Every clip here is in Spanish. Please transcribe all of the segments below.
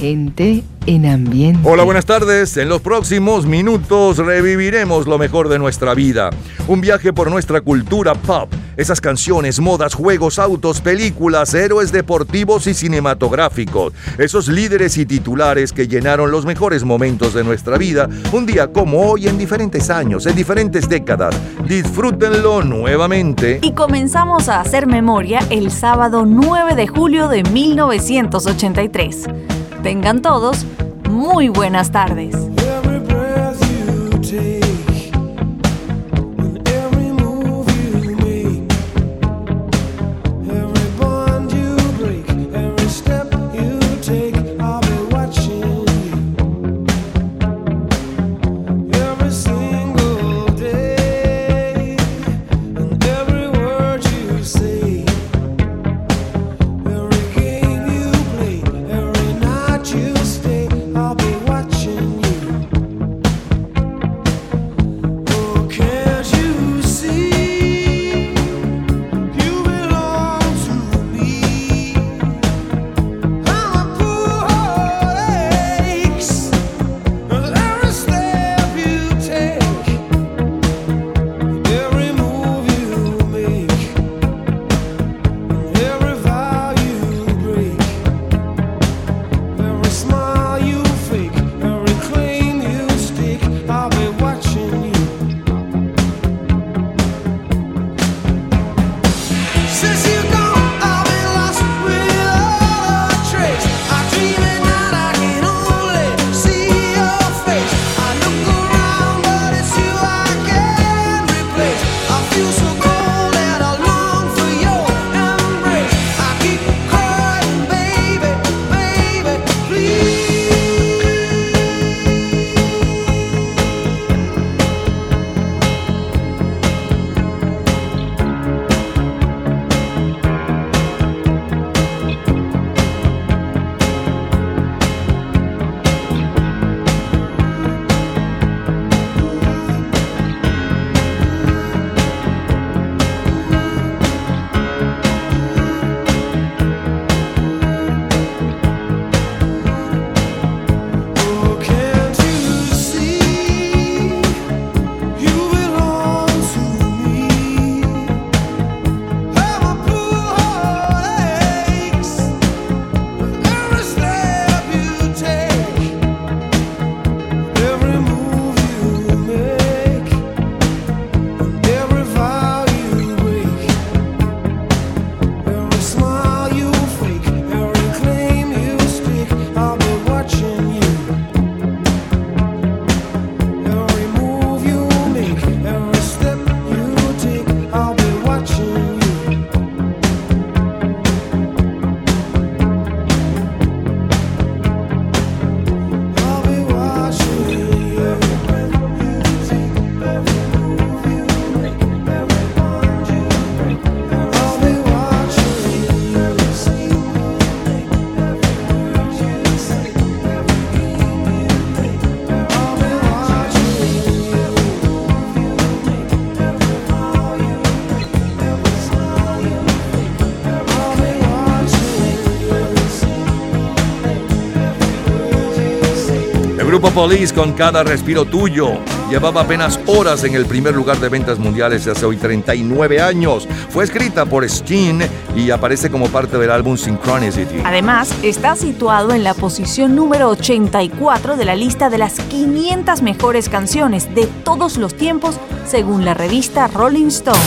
Gente en ambiente. Hola, buenas tardes. En los próximos minutos reviviremos lo mejor de nuestra vida. Un viaje por nuestra cultura pop. Esas canciones, modas, juegos, autos, películas, héroes deportivos y cinematográficos. Esos líderes y titulares que llenaron los mejores momentos de nuestra vida. Un día como hoy en diferentes años, en diferentes décadas. Disfrútenlo nuevamente. Y comenzamos a hacer memoria el sábado 9 de julio de 1983. Tengan todos muy buenas tardes. Grupo Police con cada respiro tuyo. Llevaba apenas horas en el primer lugar de ventas mundiales de hace hoy 39 años. Fue escrita por Steen y aparece como parte del álbum Synchronicity. Además, está situado en la posición número 84 de la lista de las 500 mejores canciones de todos los tiempos según la revista Rolling Stone.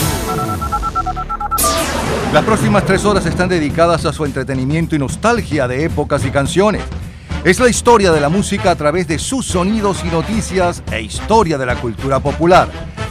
Las próximas tres horas están dedicadas a su entretenimiento y nostalgia de épocas y canciones. Es la historia de la música a través de sus sonidos y noticias e historia de la cultura popular.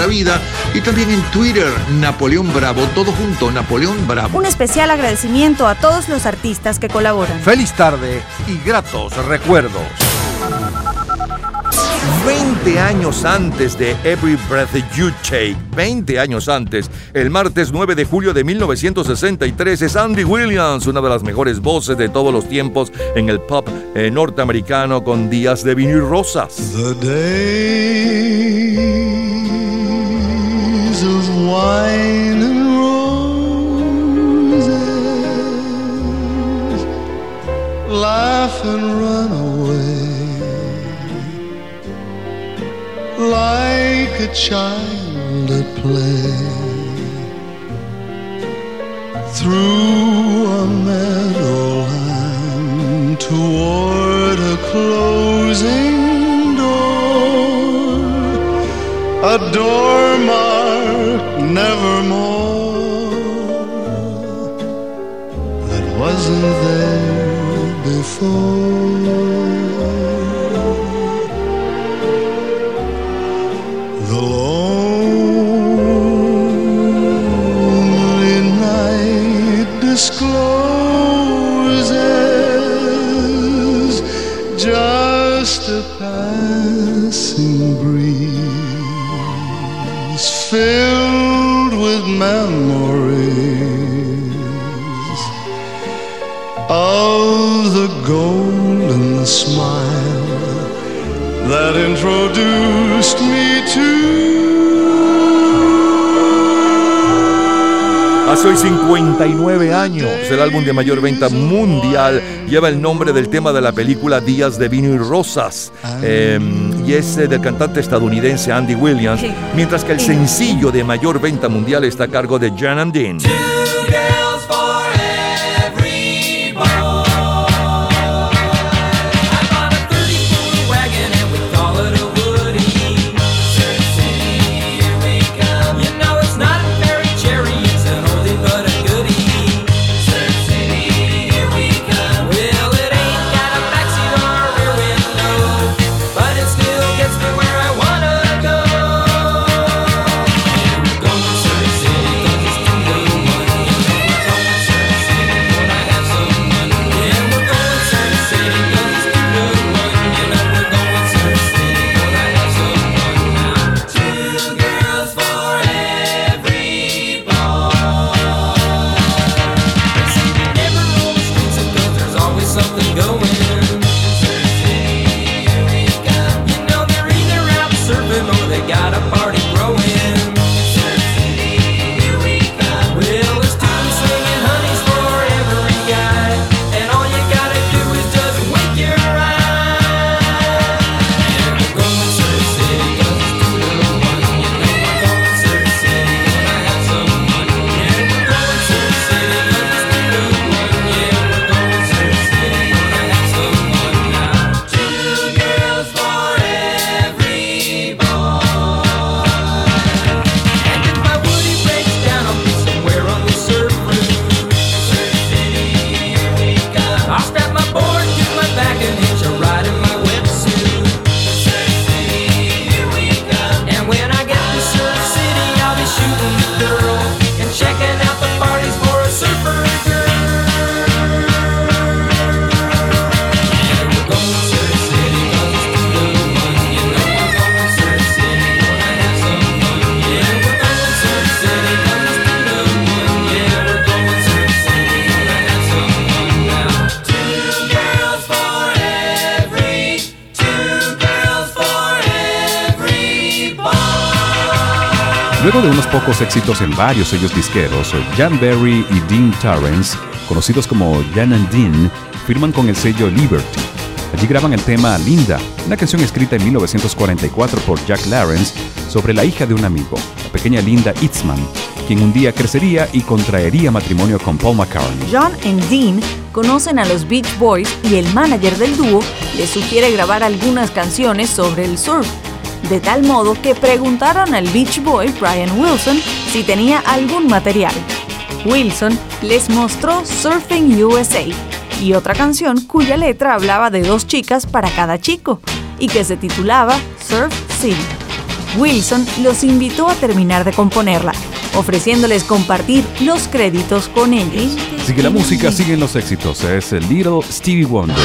nuestra vida. Y también en Twitter, Napoleón Bravo, todo junto, Napoleón Bravo. Un especial agradecimiento a todos los artistas que colaboran. Feliz tarde y gratos recuerdos. 20 años antes de Every Breath You Take, 20 años antes, el martes 9 de julio de 1963 es Andy Williams, una de las mejores voces de todos los tiempos en el pop eh, norteamericano con días de vinil rosas. The days of wine and roses, laugh and run away. like a child at play through a meadowland toward a closing door, a door marked nevermore that wasn't there before. The lonely night discloses just a passing breeze filled introduced me to. Hace hoy 59 años, el álbum de mayor venta mundial lleva el nombre del tema de la película Días de Vino y Rosas em, y es del cantante estadounidense Andy Williams, mientras que el sencillo de mayor venta mundial está a cargo de Jan and Dean. De unos pocos éxitos en varios sellos disqueros, Jan Berry y Dean Torrance, conocidos como Jan and Dean, firman con el sello Liberty. Allí graban el tema Linda, una canción escrita en 1944 por Jack Lawrence sobre la hija de un amigo, la pequeña Linda Itzman, quien un día crecería y contraería matrimonio con Paul McCartney. John y Dean conocen a los Beach Boys y el manager del dúo les sugiere grabar algunas canciones sobre el surf de tal modo que preguntaron al Beach Boy Brian Wilson si tenía algún material. Wilson les mostró Surfing USA y otra canción cuya letra hablaba de dos chicas para cada chico y que se titulaba Surf City. Wilson los invitó a terminar de componerla, ofreciéndoles compartir los créditos con ellos. Sigue la música, siguen los éxitos. Es el Little Stevie Wonder.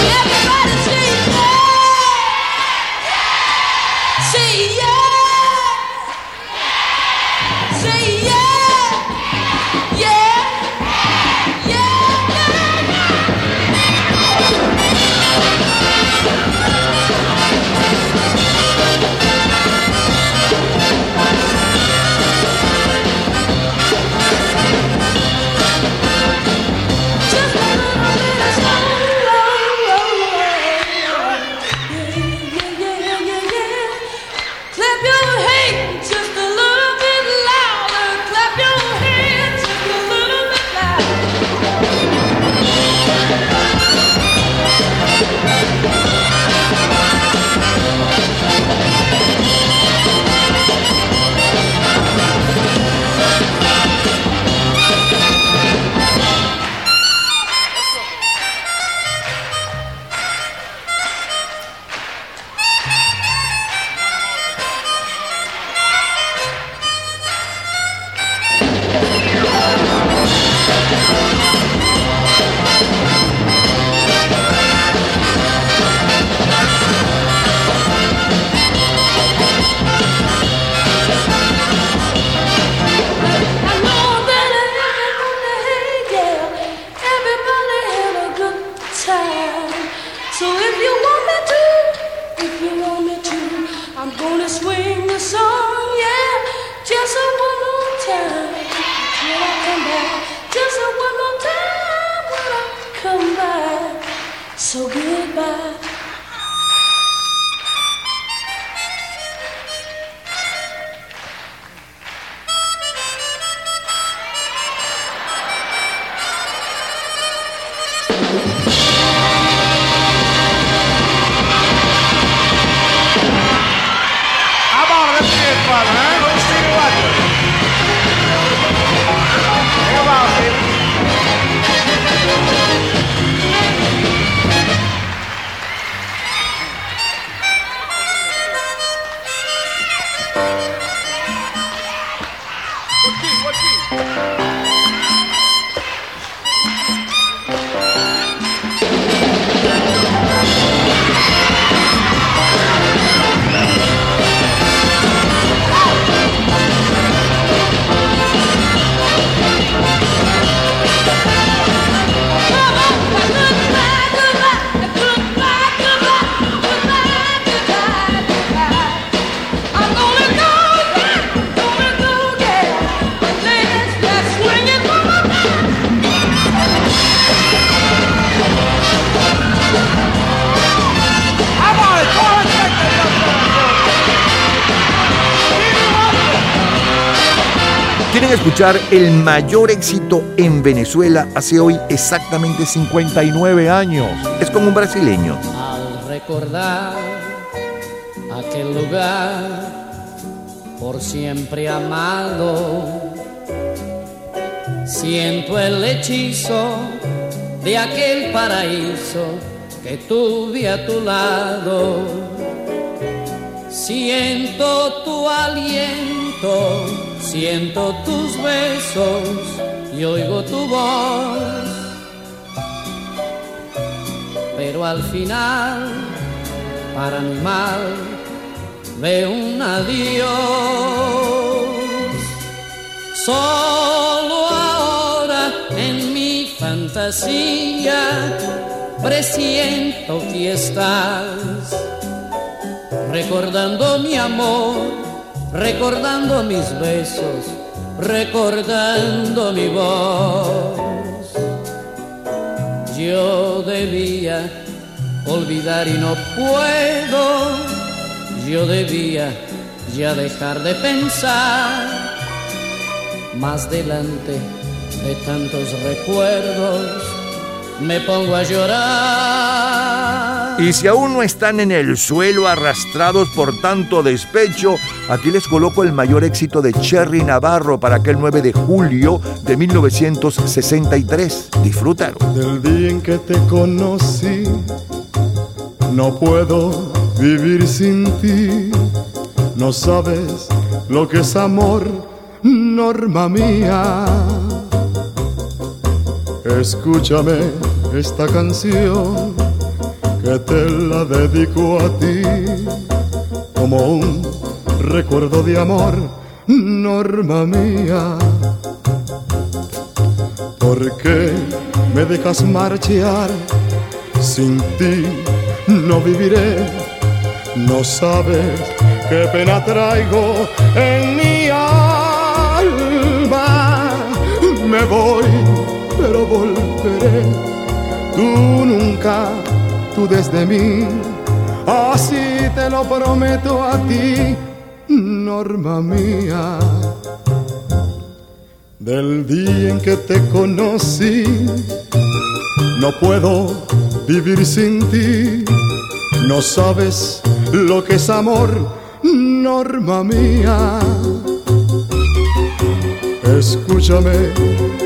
El mayor éxito en Venezuela hace hoy exactamente 59 años. Es como un brasileño. Al recordar aquel lugar por siempre amado, siento el hechizo de aquel paraíso que tuve a tu lado. Siento tu aliento Siento tus besos y oigo tu voz, pero al final, para mi mal, veo un adiós. Solo ahora en mi fantasía presiento que estás recordando mi amor recordando mis besos, recordando mi voz. Yo debía olvidar y no puedo, yo debía ya dejar de pensar más delante de tantos recuerdos, me pongo a llorar y si aún no están en el suelo arrastrados por tanto despecho, aquí les coloco el mayor éxito de Cherry Navarro para aquel 9 de julio de 1963. Disfrútalo. Del día en que te conocí, no puedo vivir sin ti. no sabes lo que es amor, norma mía. Escúchame esta canción que te la dedico a ti como un recuerdo de amor, norma mía. ¿Por qué me dejas marchar? Sin ti no viviré, no sabes qué pena traigo en mi alma. Me voy, pero volveré. Tú nunca, tú desde mí, así te lo prometo a ti, norma mía. Del día en que te conocí, no puedo vivir sin ti. No sabes lo que es amor, norma mía. Escúchame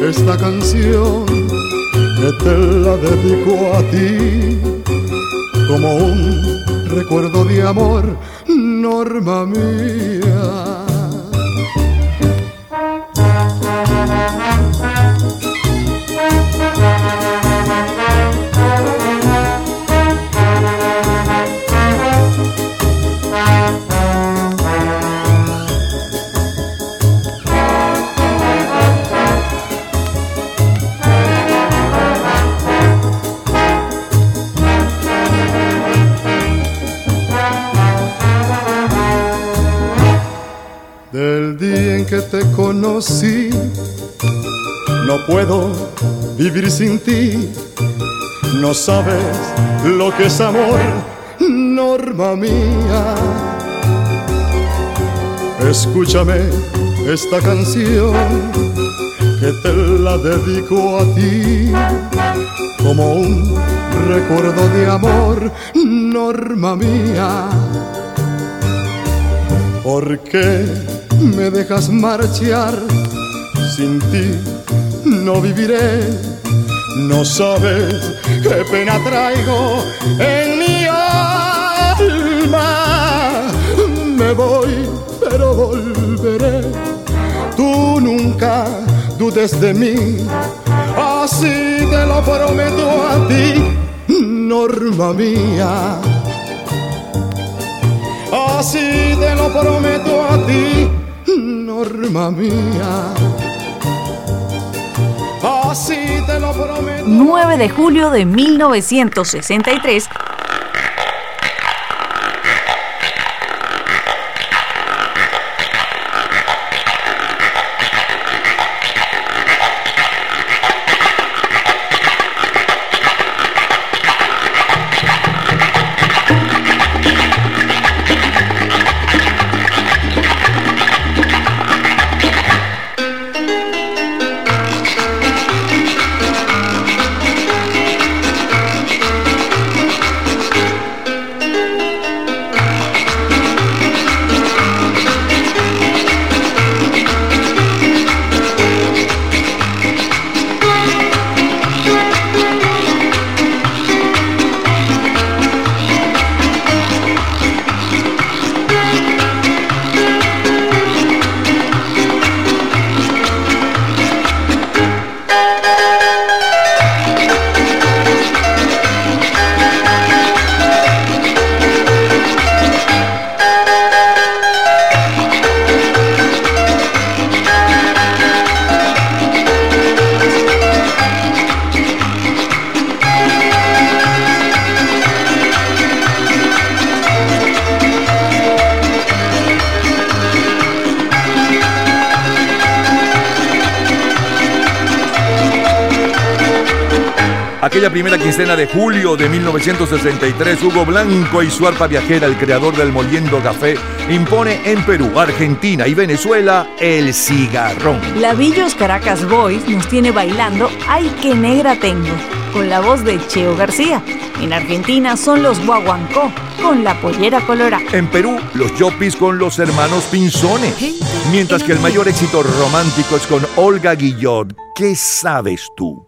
esta canción que te la dedico a ti como un recuerdo de amor, norma mía. Conocí. No puedo vivir sin ti. No sabes lo que es amor, norma mía. Escúchame esta canción que te la dedico a ti como un recuerdo de amor, norma mía. Porque me dejas marchar, sin ti no viviré. No sabes qué pena traigo en mi alma. Me voy, pero volveré. Tú nunca dudes de mí, así te lo prometo a ti, norma mía. Así te lo prometo a ti norma mía. Así te lo prometo. 9 de julio de 1963 julio de 1963, Hugo Blanco y su arpa viajera, el creador del Moliendo Café, impone en Perú, Argentina y Venezuela el cigarrón. La Villos Caracas Boys nos tiene bailando Ay, qué negra tengo, con la voz de Cheo García. En Argentina son los Guaguancó, con la pollera colorada. En Perú, los Yopis con los hermanos Pinzones. Mientras que el mayor éxito romántico es con Olga Guillot. ¿Qué sabes tú?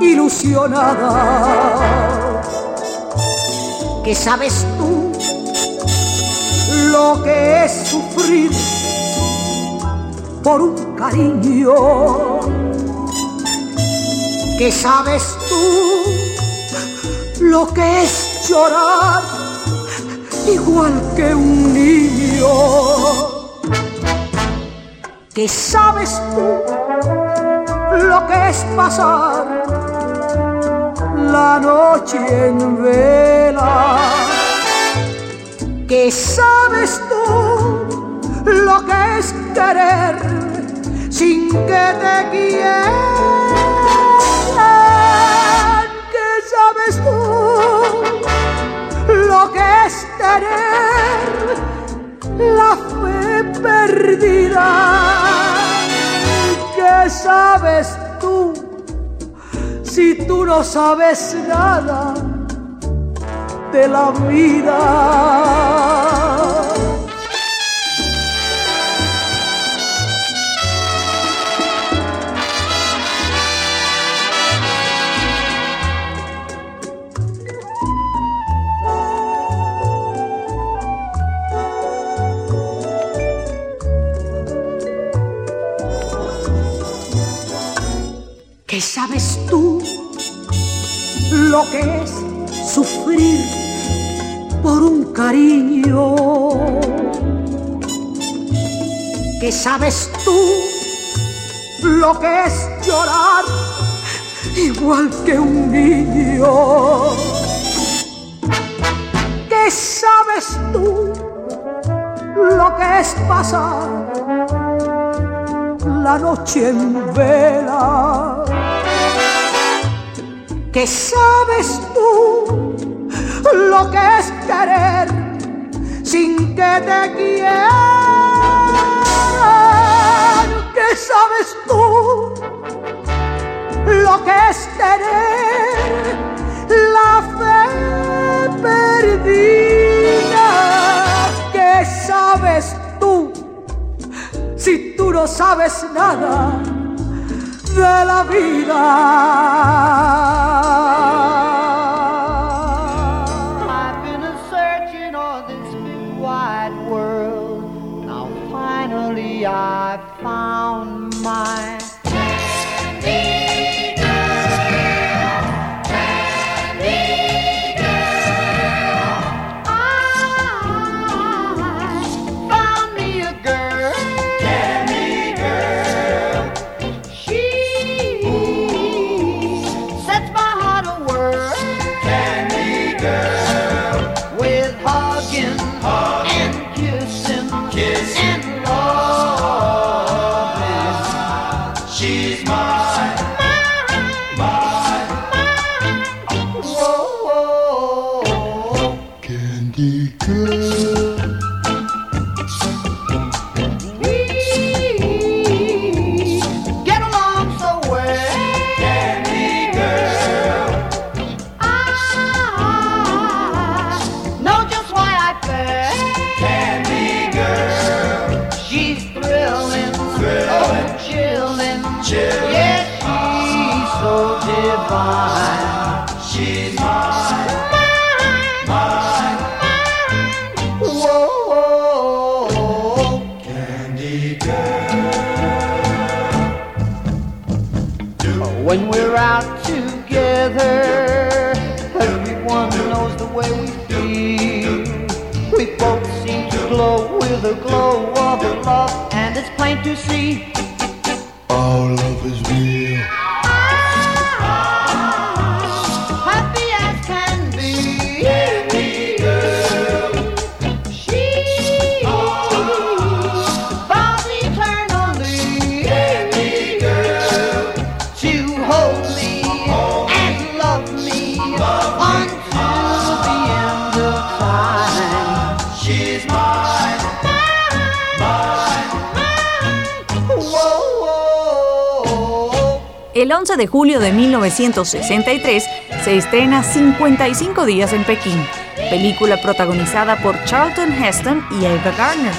ilusionada. ¿Qué sabes tú lo que es sufrir por un cariño. ¿Qué sabes tú lo que es llorar igual que un niño. ¿Qué sabes tú lo que es pasar la noche en vela? ¿Qué sabes tú lo que es querer sin que te quieran? ¿Qué sabes tú lo que es tener? la fe perdida. ¿Qué sabes tú si tú no sabes nada de la vida? ¿Qué sabes tú lo que es sufrir por un cariño? ¿Qué sabes tú lo que es llorar igual que un niño? ¿Qué sabes tú lo que es pasar la noche en vela? ¿Qué sabes tú lo que es querer sin que te quieran. ¿Qué sabes tú lo que es tener la fe perdida. ¿Qué sabes tú si tú no sabes nada? De la vida. out together. Everyone knows the way we feel. We both seem to glow with a glow of love, and it's plain to see. El 11 de julio de 1963 se estrena 55 días en Pekín, película protagonizada por Charlton Heston y Ava Gardner.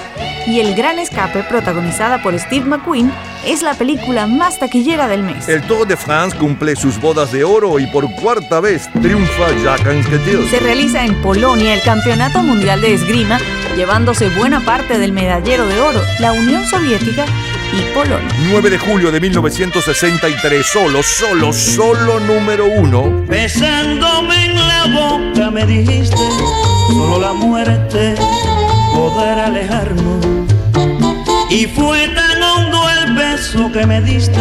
Y El Gran Escape, protagonizada por Steve McQueen, es la película más taquillera del mes. El Tour de France cumple sus bodas de oro y por cuarta vez triunfa Jacques Anquetil. Se realiza en Polonia el Campeonato Mundial de Esgrima, llevándose buena parte del medallero de oro, la Unión Soviética y Polonia. 9 de julio de 1963, solo, solo, solo número uno. Besándome en la boca me dijiste, solo la muerte podrá alejarnos. Y fue tan hondo el beso que me diste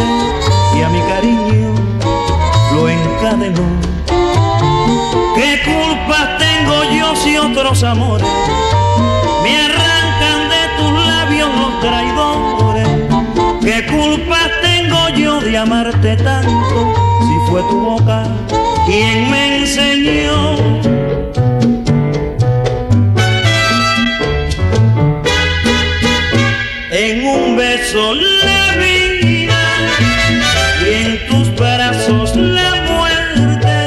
y a mi cariño lo encadenó. ¿Qué culpa tengo yo si otros amores me arrancan de tus labios los traidores? ¿Qué culpa tengo yo de amarte tanto si fue tu boca quien me enseñó? En un beso la vida y en tus brazos la muerte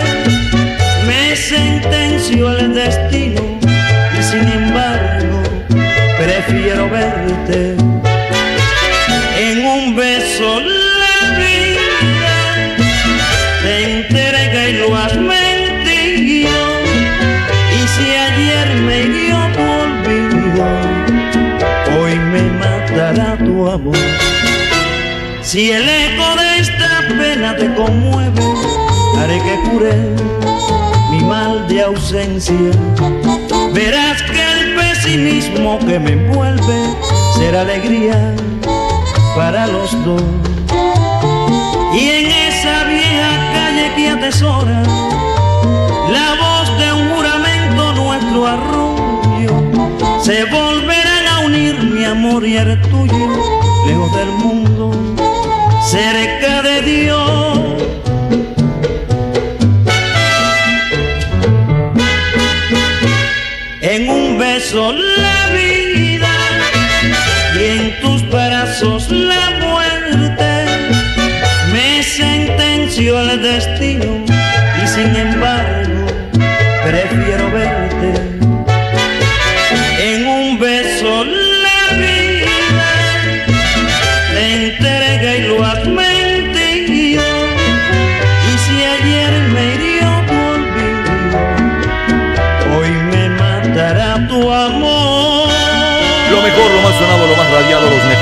me sentenció el destino y sin embargo prefiero verte si el eco de esta pena te conmueve haré que cure mi mal de ausencia verás que el pesimismo que me envuelve será alegría para los dos. Y en esa vieja calle que atesora la voz de un juramento nuestro arroyo, se volverán a unir mi amor y el tuyo, lejos del mundo, cerca de Dios. En un beso la vida y en tus brazos la muerte me sentenció el destino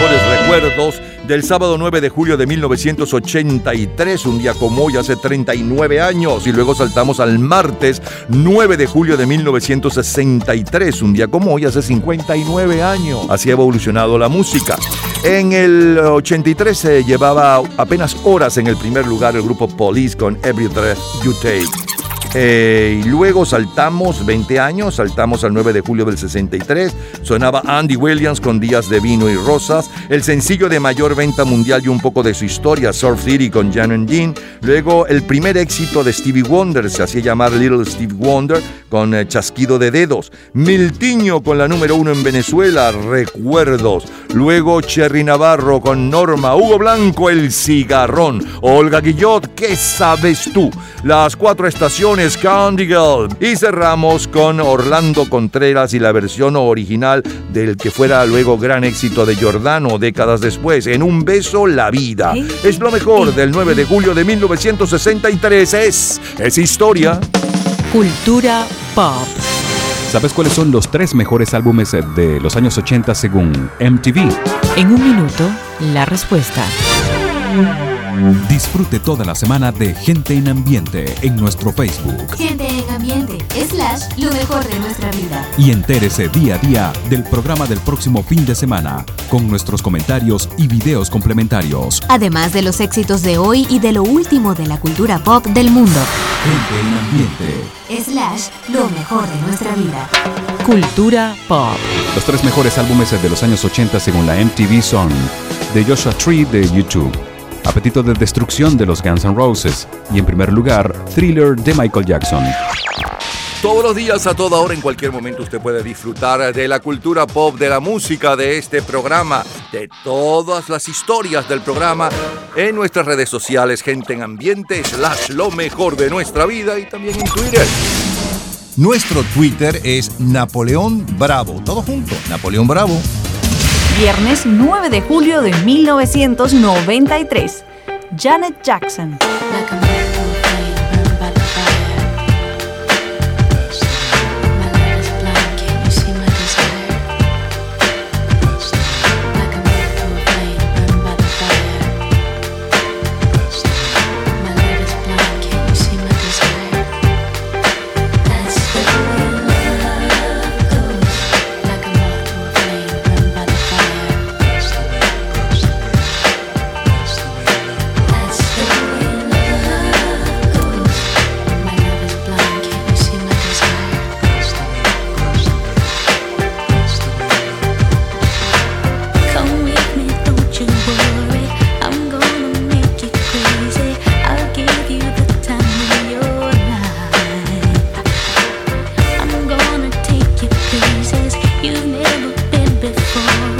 mejores recuerdos del sábado 9 de julio de 1983, un día como hoy, hace 39 años. Y luego saltamos al martes 9 de julio de 1963, un día como hoy, hace 59 años. Así ha evolucionado la música. En el 83 se llevaba apenas horas en el primer lugar el grupo Police con Every Breath You Take. Eh, y luego saltamos 20 años, saltamos al 9 de julio del 63, sonaba Andy Williams con Días de Vino y Rosas, el sencillo de mayor venta mundial y un poco de su historia, Surf City con Jan and Dean, luego el primer éxito de Stevie Wonder, se hacía llamar Little Stevie Wonder con eh, Chasquido de Dedos, Miltiño con la número uno en Venezuela, Recuerdos, luego Cherry Navarro con Norma, Hugo Blanco, El Cigarrón, Olga Guillot, ¿qué sabes tú? Las cuatro estaciones Candy Girl. Y cerramos con Orlando Contreras y la versión original del que fuera luego gran éxito de Giordano décadas después, En un beso la vida. Es lo mejor del 9 de julio de 1963. Es, es historia. Cultura pop. ¿Sabes cuáles son los tres mejores álbumes de los años 80 según MTV? En un minuto, la respuesta. Disfrute toda la semana de Gente en Ambiente en nuestro Facebook. Gente en Ambiente, slash, lo mejor de nuestra vida. Y entérese día a día del programa del próximo fin de semana, con nuestros comentarios y videos complementarios. Además de los éxitos de hoy y de lo último de la cultura pop del mundo. Gente en Ambiente. Slash, lo mejor de nuestra vida. Cultura pop. Los tres mejores álbumes de los años 80 según la MTV son The Joshua Tree de YouTube, Apetito de Destrucción de los Guns N' Roses y en primer lugar Thriller de Michael Jackson. Todos los días, a toda hora, en cualquier momento, usted puede disfrutar de la cultura pop, de la música, de este programa, de todas las historias del programa en nuestras redes sociales, gente en ambiente, slash lo mejor de nuestra vida y también en Twitter. Nuestro Twitter es Napoleón Bravo. Todo junto, Napoleón Bravo. Viernes 9 de julio de 1993. Janet Jackson. on.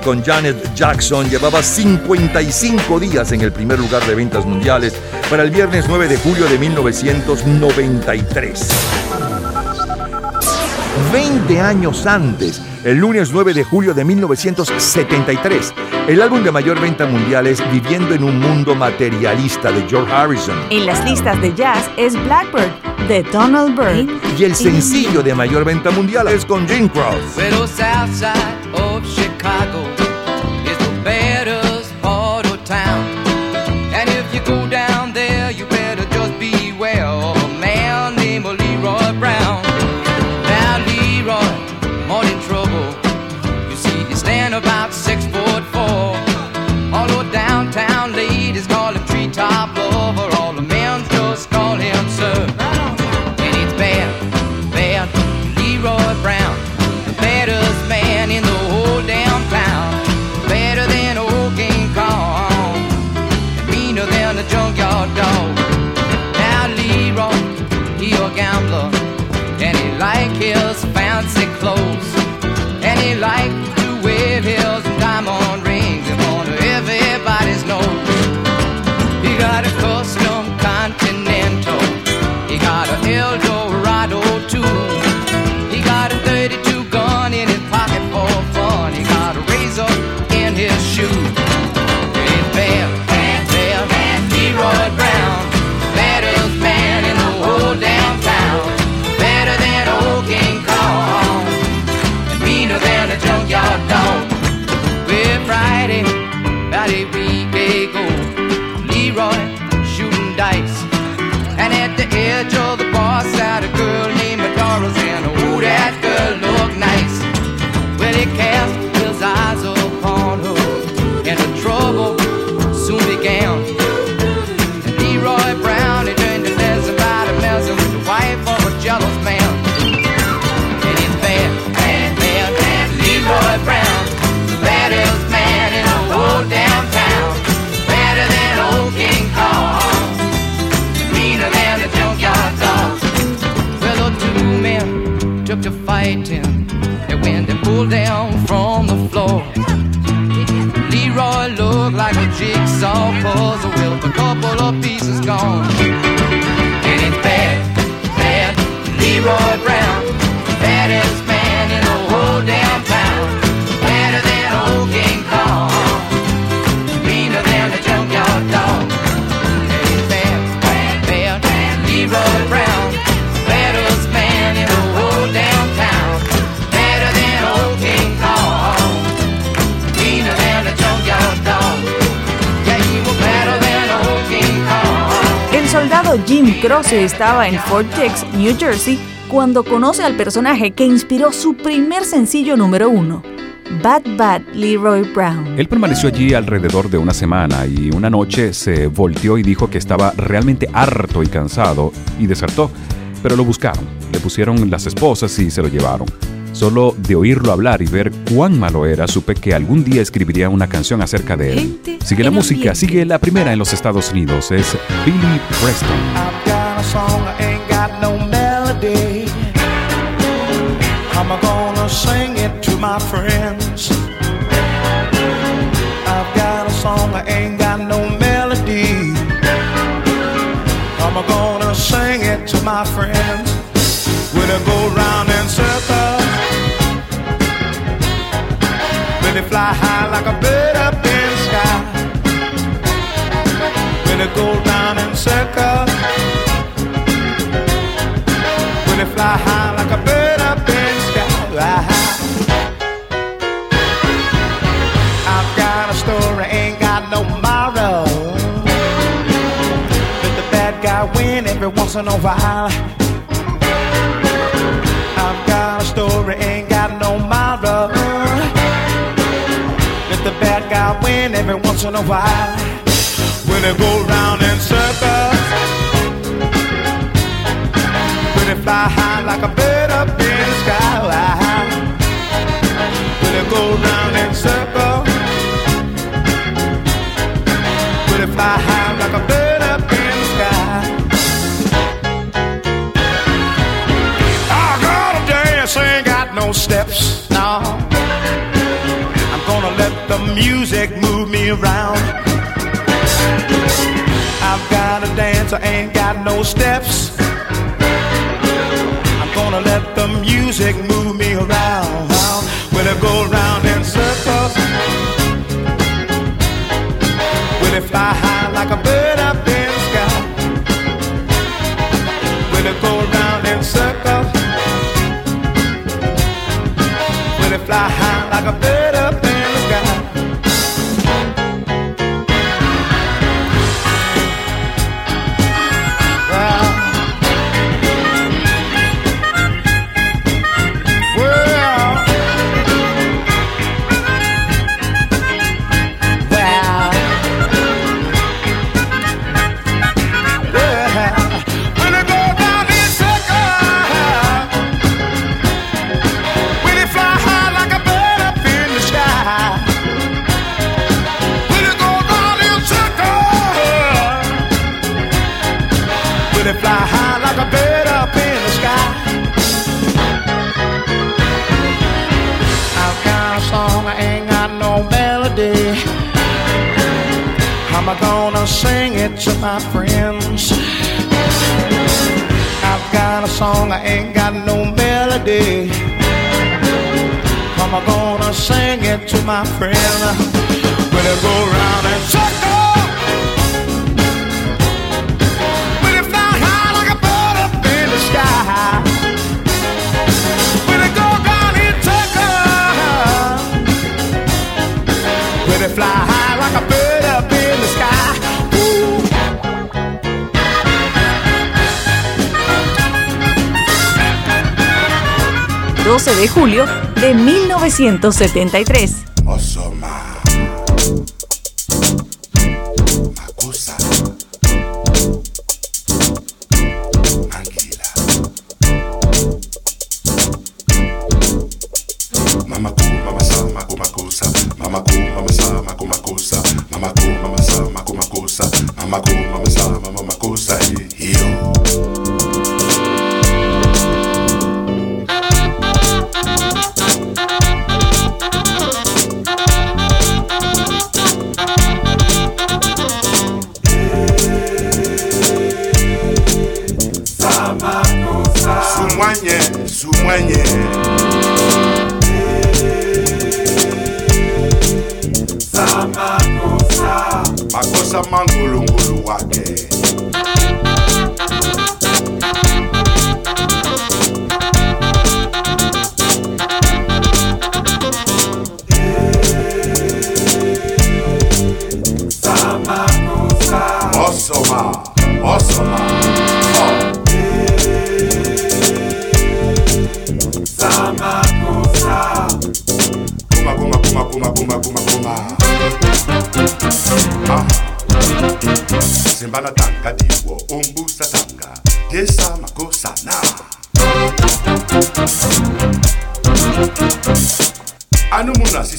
Con Janet Jackson llevaba 55 días en el primer lugar de ventas mundiales para el viernes 9 de julio de 1993. 20 años antes, el lunes 9 de julio de 1973, el álbum de mayor venta mundial es Viviendo en un mundo materialista de George Harrison. En las listas de jazz es Blackbird de Donald Byrd. Y el sencillo de mayor venta mundial es con Jim Crow. Pero Southside Croce estaba en Fort Dix, New Jersey, cuando conoce al personaje que inspiró su primer sencillo número uno, Bad Bad Leroy Brown. Él permaneció allí alrededor de una semana y una noche se volteó y dijo que estaba realmente harto y cansado y desertó. Pero lo buscaron, le pusieron las esposas y se lo llevaron. Solo de oírlo hablar y ver cuán malo era, supe que algún día escribiría una canción acerca de él. Gente Sigue la música, ambiente. sigue la primera en los Estados Unidos, es Billy Preston. I've got a song, I ain't got no melody. I'm gonna sing it to my in a while. I've got a story, ain't got no moral. Let the bad guy win every once in a while. When they go round in circles. When they fly high like a bird up in the sky. When they go round in circles. When they fly high like a bird around. I've got to dance, I ain't got no steps. I'm gonna let the music move me around. When I go round in circles, when I fly high like a bird up in the sky. When I go round in circles, when I fly high like a bird sing it to my friends. I've got a song, I ain't got no melody. I'm gonna sing it to my friend. When I go round and circle. It fly 12 de julio de 1973.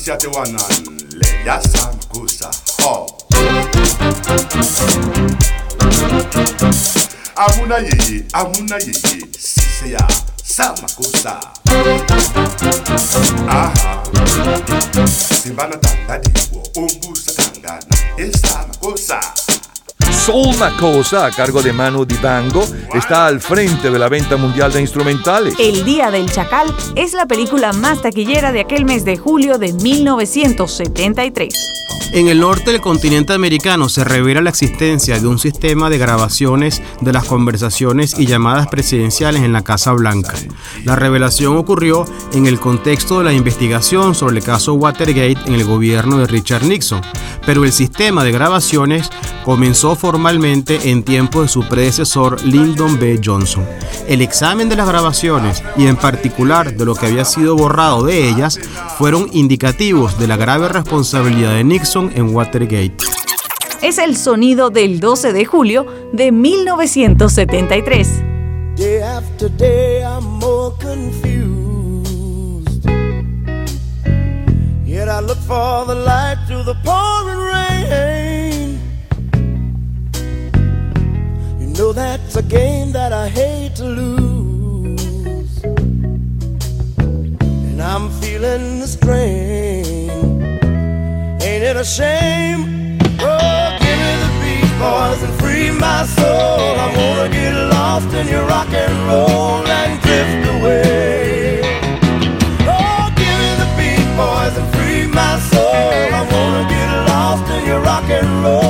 Siate wanan le yasan kusa ho. Amuna yeye, amuna yeye, sise ya sama kusa Aha. Simbana tanda diwo, umbusa e esama kusa makosa. Soul Macosa, a cargo de Manu Dibango, está al frente de la venta mundial de instrumentales. El Día del Chacal es la película más taquillera de aquel mes de julio de 1973. En el norte del continente americano se revela la existencia de un sistema de grabaciones de las conversaciones y llamadas presidenciales en la Casa Blanca. La revelación ocurrió en el contexto de la investigación sobre el caso Watergate en el gobierno de Richard Nixon, pero el sistema de grabaciones comenzó formalmente en tiempo de su predecesor Lyndon B. Johnson. El examen de las grabaciones y en particular de lo que había sido borrado de ellas fueron indicativos de la grave responsabilidad de Nixon en Watergate. Es el sonido del 12 de julio de 1973. Day after day, I'm more confused. Yet I look for the light through the pouring rain. You know that's a game that I hate to lose. And I'm feeling the strain. Ain't it a shame? Oh, give me the beat, boys, and free my soul. I wanna get lost in your rock and roll and drift away. Oh, give me the beat, boys, and free my soul. I wanna get lost in your rock and roll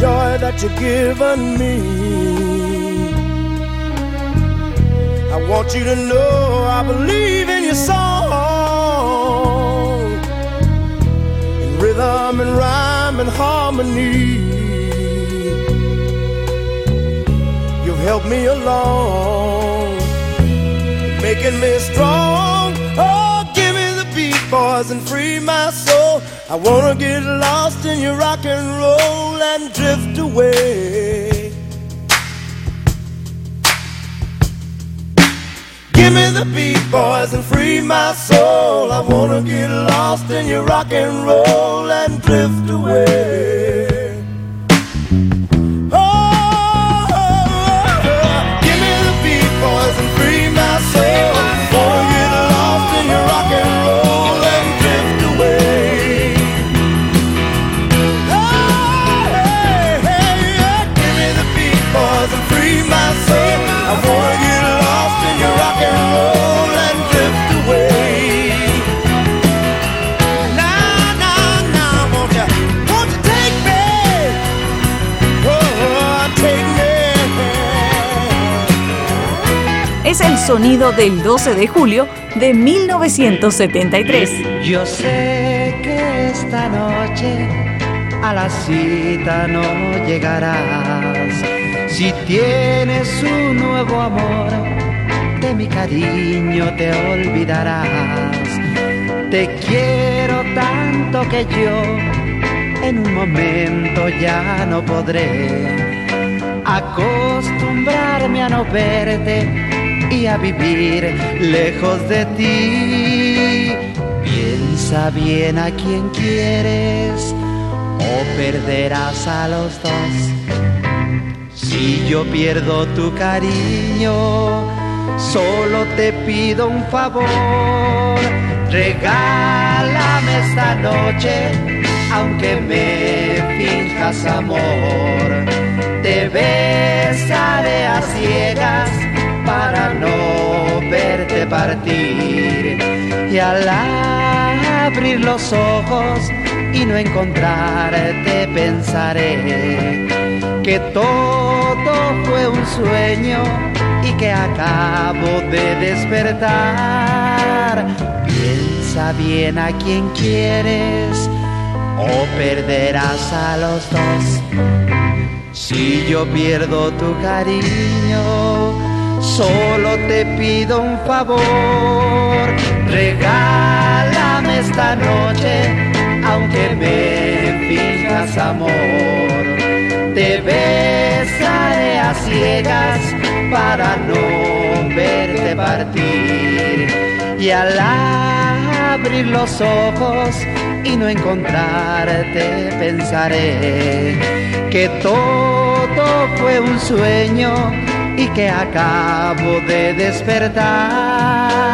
joy that you've given me. I want you to know I believe in your song. In rhythm and rhyme and harmony. You've helped me along, making me strong. Oh, give me the beat, boys, and free my soul. I wanna get lost in your rock and roll and drift away. Give me the beat, boys, and free my soul. I wanna get lost in your rock and roll and drift away. Sonido del 12 de julio de 1973. Yo sé que esta noche a la cita no llegarás. Si tienes un nuevo amor, de mi cariño te olvidarás. Te quiero tanto que yo en un momento ya no podré acostumbrarme a no verte y a vivir lejos de ti. Piensa bien a quien quieres o perderás a los dos. Si yo pierdo tu cariño, solo te pido un favor. Regálame esta noche, aunque me finjas amor. Te besaré a ciegas para no verte partir. Y al abrir los ojos y no encontrarte pensaré que todo fue un sueño y que acabo de despertar. Piensa bien a quien quieres o perderás a los dos. Si yo pierdo tu cariño, solo te pido un favor. Regálame esta noche, aunque me fijas amor. Te besaré a ciegas para no verte partir. Y al abrir los ojos y no encontrarte, pensaré que todo fue un sueño y que acabo de despertar.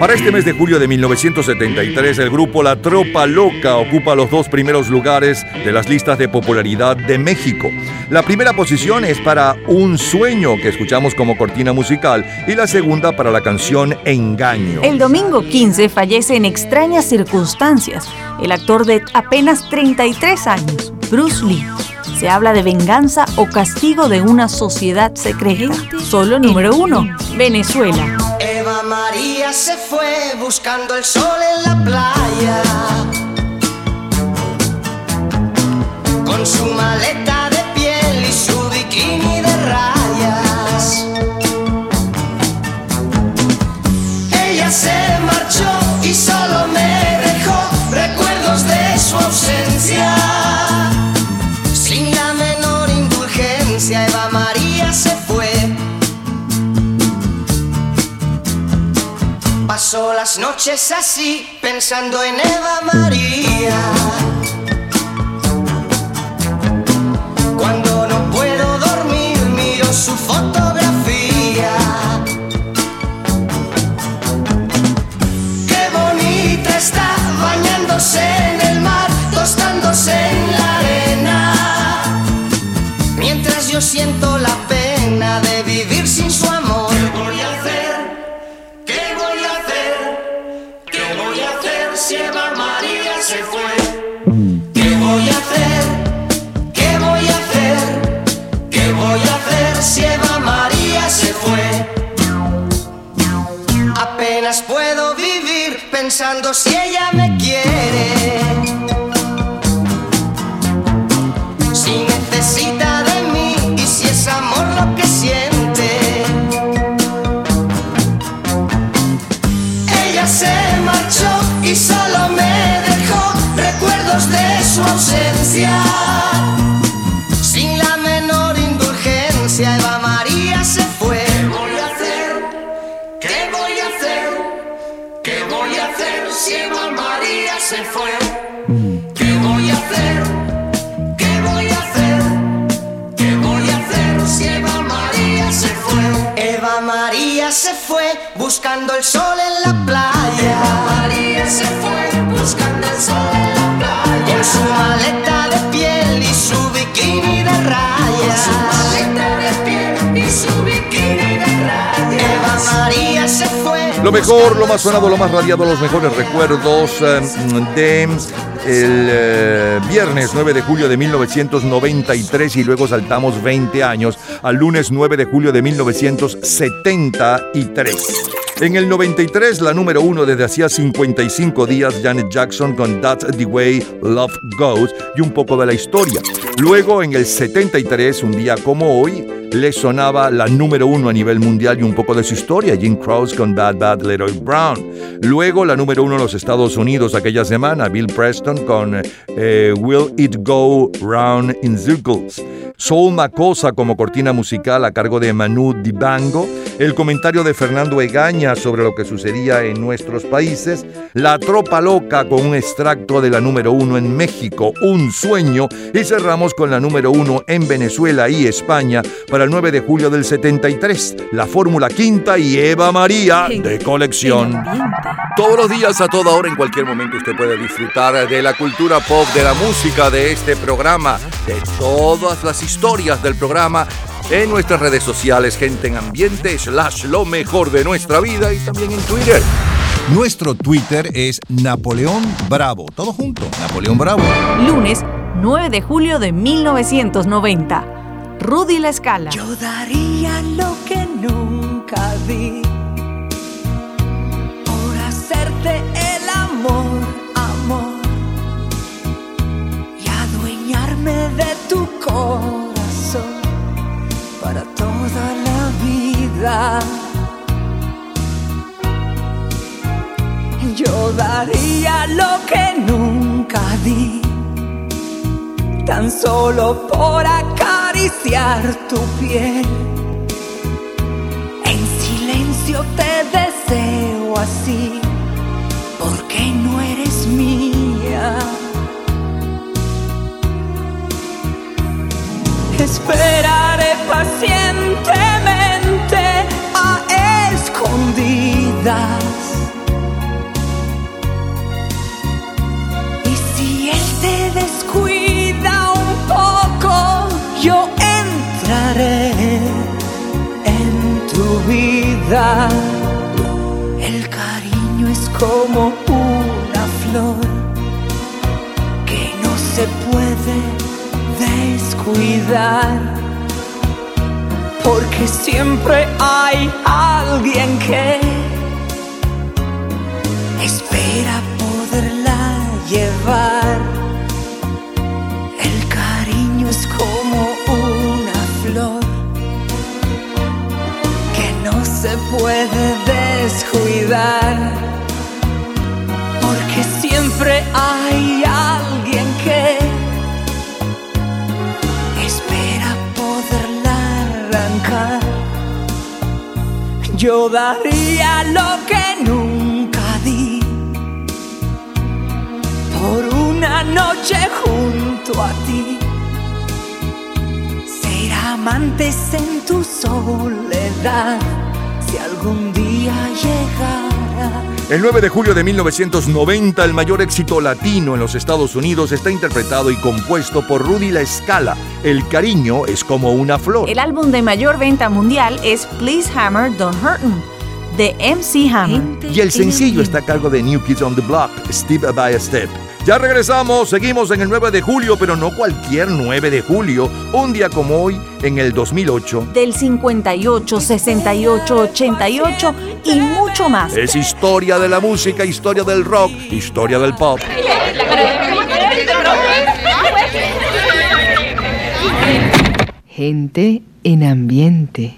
Para este mes de julio de 1973, el grupo La Tropa Loca ocupa los dos primeros lugares de las listas de popularidad de México. La primera posición es para Un Sueño, que escuchamos como cortina musical, y la segunda para la canción Engaño. El domingo 15 fallece en extrañas circunstancias el actor de apenas 33 años, Bruce Lee. Se habla de venganza o castigo de una sociedad secreta. Solo número uno, Venezuela. Eva María se fue buscando el sol en la playa. Con su maleta Paso las noches así, pensando en Eva María. Cuando no puedo dormir, miro su fotografía. Qué bonita está bañándose en pensando si ella me quiere. Buscando el sol en la playa. Eva María se fue buscando el sol en la playa. Con su maleta de piel y su bikini de rayas. Con su maleta de piel y su bikini de rayas. Eva María se fue. Lo mejor, lo más sonado, lo más radiado, los mejores recuerdos eh, de el eh, viernes 9 de julio de 1993 y luego saltamos 20 años al lunes 9 de julio de 1973. En el 93, la número uno desde hacía 55 días, Janet Jackson con That's the Way Love Goes y un poco de la historia. Luego, en el 73, un día como hoy, le sonaba la número uno a nivel mundial y un poco de su historia, Jim Croce con Bad Bad Little Brown. Luego la número uno en los Estados Unidos aquella semana, Bill Preston con eh, Will It Go Round in Circles. Soul Macosa como cortina musical a cargo de Manu Dibango, el comentario de Fernando Egaña sobre lo que sucedía en nuestros países, La Tropa Loca con un extracto de la número uno en México, Un Sueño, y cerramos con la número uno en Venezuela y España para el 9 de julio del 73, la Fórmula Quinta y Eva María de colección. Todos los días, a toda hora, en cualquier momento, usted puede disfrutar de la cultura pop, de la música, de este programa, de todas las historias del programa en nuestras redes sociales, gente en ambiente, slash lo mejor de nuestra vida y también en Twitter. Nuestro Twitter es Napoleón Bravo. Todo junto, Napoleón Bravo. Lunes 9 de julio de 1990. Rudy La Escala. Yo daría lo que nunca di por hacerte el amor, amor y adueñarme de tu corazón para toda la vida. Yo daría lo que nunca di, tan solo por acariciar tu piel. En silencio te deseo así, porque no eres mía. Esperaré pacientemente a escondidas. Y si él te descuida un poco, yo entraré en tu vida. El cariño es como porque siempre hay alguien que espera poderla llevar. El cariño es como una flor que no se puede descuidar, porque siempre hay Yo daría lo que nunca di por una noche junto a ti. Ser amantes en tu soledad, si algún día llegara. El 9 de julio de 1990, el mayor éxito latino en los Estados Unidos está interpretado y compuesto por Rudy La Escala. El cariño es como una flor. El álbum de mayor venta mundial es Please Hammer Don't Hurt 'Em, de MC Hammer. Y el sencillo está a cargo de New Kids on the Block, Step by Step. Ya regresamos, seguimos en el 9 de julio, pero no cualquier 9 de julio, un día como hoy, en el 2008. Del 58, 68, 88 y mucho más. Es historia de la música, historia del rock, historia del pop. Gente en ambiente.